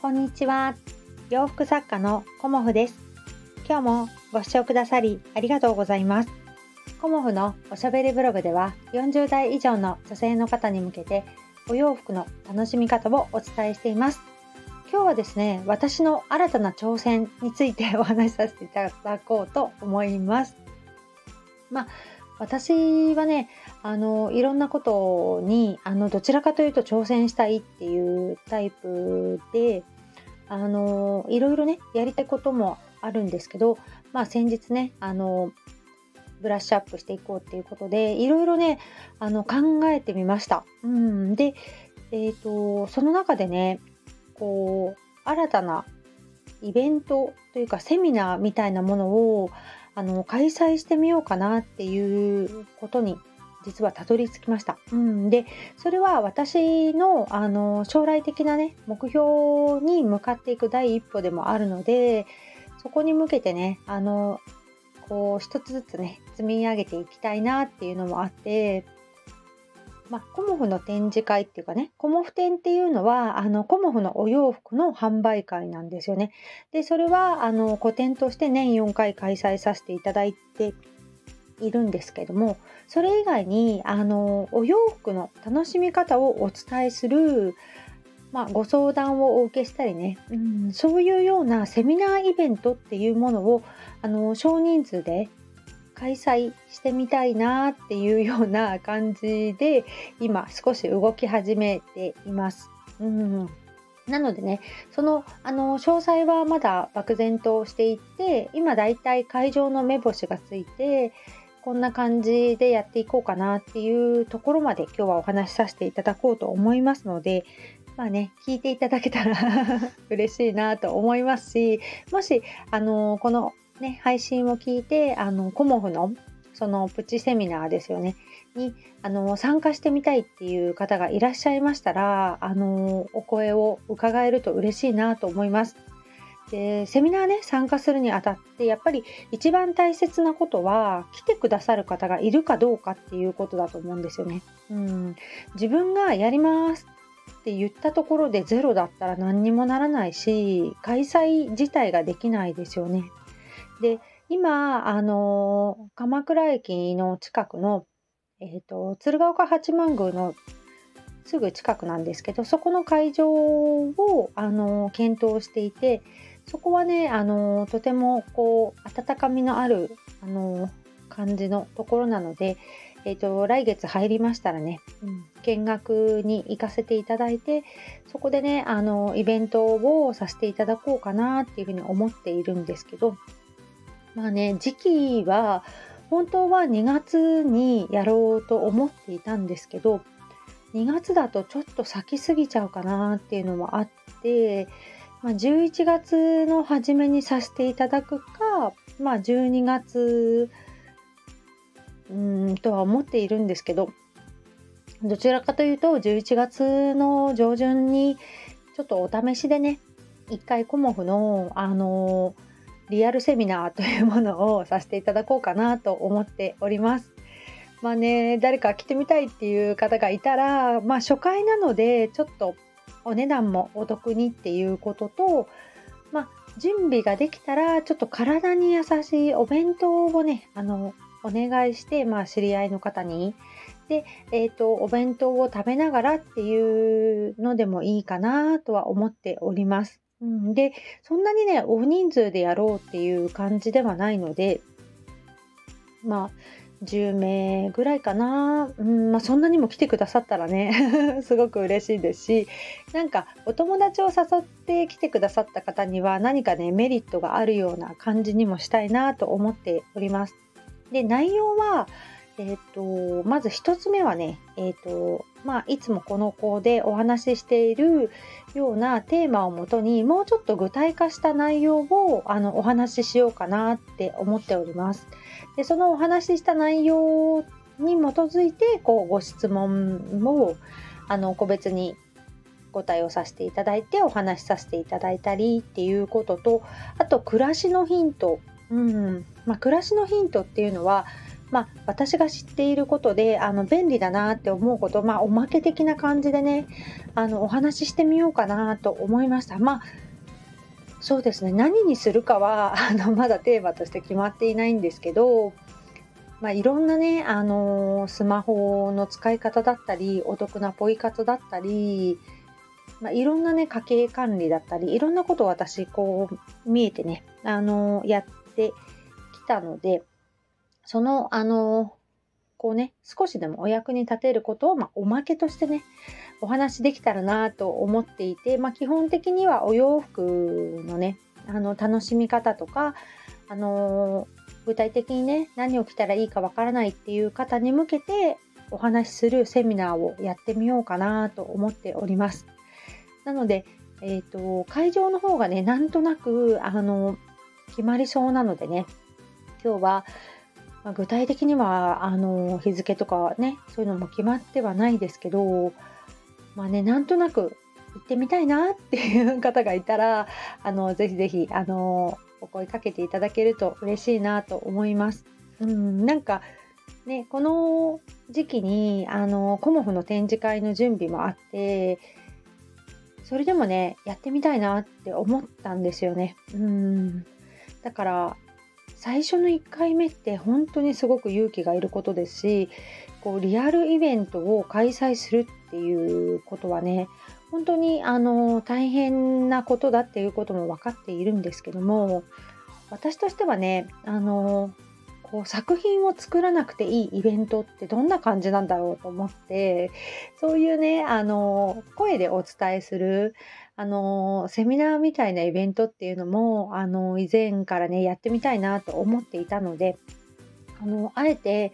こんにちは。洋服作家のコモフです。今日もご視聴くださりありがとうございます。コモフのおしゃべりブログでは40代以上の女性の方に向けてお洋服の楽しみ方をお伝えしています。今日はですね、私の新たな挑戦についてお話しさせていただこうと思います。まあ私はねあのいろんなことにあのどちらかというと挑戦したいっていうタイプであのいろいろねやりたいこともあるんですけど、まあ、先日ねあのブラッシュアップしていこうっていうことでいろいろねあの考えてみました。うん、で、えーと、その中でねこう新たなイベントというかセミナーみたいなものをあの開催してみようかなっていうことに実はたどり着きました。うん、でそれは私のあの将来的なね目標に向かっていく第一歩でもあるのでそこに向けてねあのこう一つずつね積み上げていきたいなっていうのもあってまあ、コモフの展示会っていうかね、コモフ展っていうのは、あの、コモフのお洋服の販売会なんですよね。で、それは、あの、個展として年4回開催させていただいているんですけども、それ以外に、あの、お洋服の楽しみ方をお伝えする、まあ、ご相談をお受けしたりね、うん、そういうようなセミナーイベントっていうものをあの少人数で開催してみたいなっていうような感じで今少し動き始めています。うんなのでね、そのあの詳細はまだ漠然としていて、今だいたい会場の目星がついて、こんな感じでやっていこうかなっていうところまで今日はお話しさせていただこうと思いますので、まあね、聞いていただけたら 嬉しいなと思いますし、もし、あのこのね、配信を聞いて、あの、コモフの、そのプチセミナーですよね、に、あの、参加してみたいっていう方がいらっしゃいましたら、あの、お声を伺えると嬉しいなと思います。で、セミナーね、参加するにあたって、やっぱり一番大切なことは、来てくださる方がいるかどうかっていうことだと思うんですよね。うん。自分がやりますって言ったところでゼロだったら何にもならないし、開催自体ができないですよね。で、今、あの、鎌倉駅の近くの、えっ、と、鶴岡八幡宮のすぐ近くなんですけど、そこの会場を、あの、検討していて、そこはね、あの、とても、こう、温かみのある、あの、感じのところなので、えーと、来月入りましたらね、うん、見学に行かせていただいてそこでねあのイベントをさせていただこうかなっていうふうに思っているんですけどまあね、時期は本当は2月にやろうと思っていたんですけど、2月だとちょっと先すぎちゃうかなっていうのもあって、まあ、11月の初めにさせていただくか、まあ、12月うんとは思っているんですけど、どちらかというと11月の上旬にちょっとお試しでね、一回コモフのあのーリアルセミナーというものをさせていただこうかなと思っております。まあね、誰か来てみたいっていう方がいたら、まあ初回なのでちょっとお値段もお得にっていうことと、まあ準備ができたらちょっと体に優しいお弁当をね、あの、お願いして、まあ知り合いの方に、で、えっ、ー、と、お弁当を食べながらっていうのでもいいかなとは思っております。うん、で、そんなにね、大人数でやろうっていう感じではないので、まあ、10名ぐらいかな。うん、まあ、そんなにも来てくださったらね すごく嬉しいですし、なんかお友達を誘って来てくださった方には何かね、メリットがあるような感じにもしたいなと思っております。で、内容は、えっ、と、まず1つ目はね、えっ、と、まあ、いつもこの子でお話ししているようなテーマをもとに、もうちょっと具体化した内容をあのお話ししようかなって思っております。で、そのお話しした内容に基づいて、こう、ご質問を、あの、個別にご対応させていただいて、お話しさせていただいたりっていうことと、あと、暮らしのヒント。うん。まあ、暮らしのヒントっていうのは、まあ、私が知っていることであの便利だなって思うこと、まあ、おまけ的な感じでねあのお話ししてみようかなと思いました。まあそうですね何にするかは あのまだテーマとして決まっていないんですけど、まあ、いろんなね、あの、スマホの使い方だったりお得なポイ活だったり、まあ、いろんなね家計管理だったりいろんなことを私こう見えてね、あの、やってきたのでその、あの、こうね、少しでもお役に立てることを、まあ、おまけとしてね、お話できたらなと思っていて、まあ、基本的にはお洋服のね、あの、楽しみ方とか、あの具体的にね、何を着たらいいかわからないっていう方に向けて、お話しするセミナーをやってみようかなと思っております。なので、えっ、ー、と、会場の方がね、なんとなく、あの、決まりそうなのでね、今日は、まあ、具体的にはあの日付とかねそういうのも決まってはないですけどまあねなんとなく行ってみたいなっていう方がいたらあのぜひぜひあのお声かけていただけると嬉しいなと思います。うん、なんかね、この時期にあのコモフの展示会の準備もあってそれでもねやってみたいなって思ったんですよね。うんだから最初の1回目って本当にすごく勇気がいることですしこうリアルイベントを開催するっていうことはね本当にあの大変なことだっていうことも分かっているんですけども私としてはねあのこう作品を作らなくていいイベントってどんな感じなんだろうと思ってそういうねあの声でお伝えするあのセミナーみたいなイベントっていうのもあの以前からねやってみたいなと思っていたのであのあえて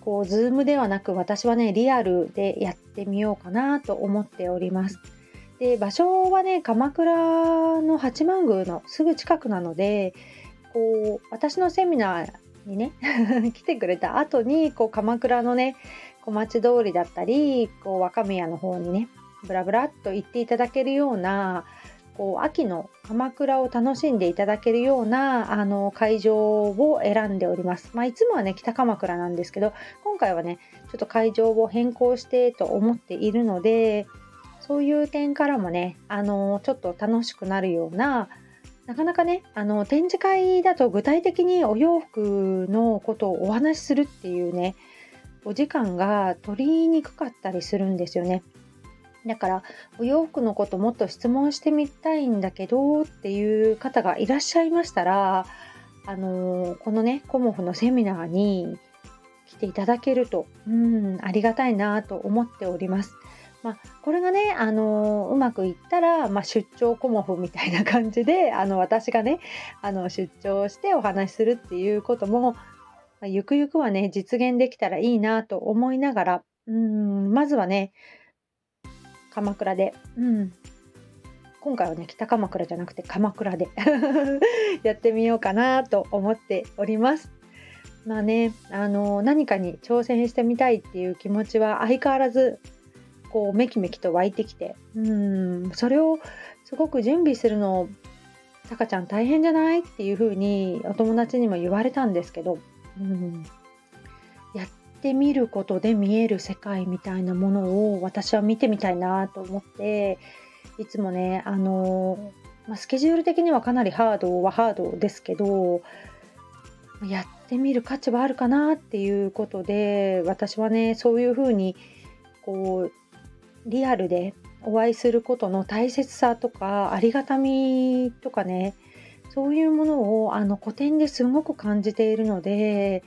こう Zoom ではなく私はねリアルでやってみようかなと思っております。で場所はね鎌倉の八幡宮のすぐ近くなのでこう私のセミナーにね 来てくれた後にこう鎌倉のね小町通りだったりこう若宮の方にねブラブラっと行っていただけるようなこう秋の鎌倉を楽しんでいただけるようなあの会場を選んでおります。まあ、いつもはね北鎌倉なんですけど今回はねちょっと会場を変更してと思っているのでそういう点からもねあのちょっと楽しくなるようななかなかねあの展示会だと具体的にお洋服のことをお話しするっていうねお時間が取りにくかったりするんですよね。だからお洋服のこともっと質問してみたいんだけどっていう方がいらっしゃいましたらあのこのねコモフのセミナーに来ていただけるとうんありがたいなと思っております。まあ、これがね、あのうまくいったら、まあ、出張コモフみたいな感じで あの私がねあの出張してお話しするっていうことも、まあ、ゆくゆくはね実現できたらいいなと思いながらうんまずはね鎌倉で、うん、今回はね北鎌倉じゃなくて鎌倉で。やってみようかなと思っております。まあね、あの何かに挑戦してみたいっていう気持ちは相変わらずこうめきめきと湧いてきて。うん。それをすごく準備するのたかちゃん大変じゃない？っていう風にお友達にも言われたんですけど、うん、やっってみることで見える世界みたいなものを私は見てみたいなと思っていつもねあの、ま、スケジュール的にはかなりハードはハードですけどやってみる価値はあるかなっていうことで私はねそういうふうにこうリアルでお会いすることの大切さとかありがたみとかねそういうものをあの古典ですごく感じているので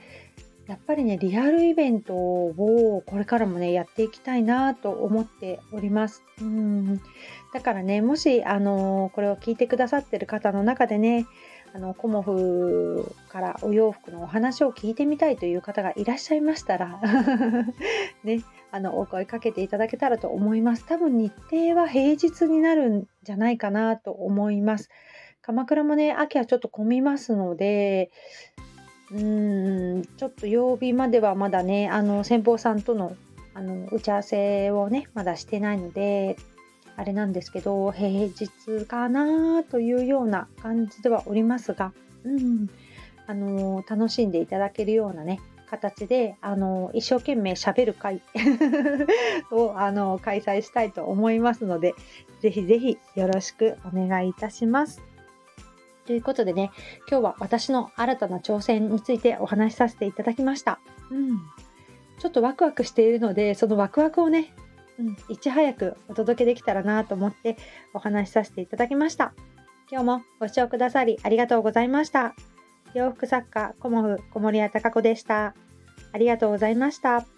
やっぱりね、リアルイベントをこれからもね、やっていきたいなと思っております。うんだからね、もし、あのこれを聞いてくださってる方の中でね、あのコモフからお洋服のお話を聞いてみたいという方がいらっしゃいましたら ね、あのお声かけていただけたらと思います。多分日程は平日になるんじゃないかなと思います。鎌倉もね、秋はちょっと混みますので、うん、ちょっと曜日まではまだね、あの、先方さんとの、あの、打ち合わせをね、まだしてないので、あれなんですけど、平日かなというような感じではおりますが、うん、あの、楽しんでいただけるようなね、形であの一生懸命しゃべる会 をあの開催したいと思いますのでぜひぜひよろしくお願いいたします。ということでね今日は私の新たな挑戦についてお話しさせていただきました。うんちょっとワクワクしているのでそのワクワクをね、うん、いち早くお届けできたらなと思ってお話しさせていただきました。今日もご視聴くださりありがとうございました。洋服作家コモフ小森屋隆子でした。ありがとうございました。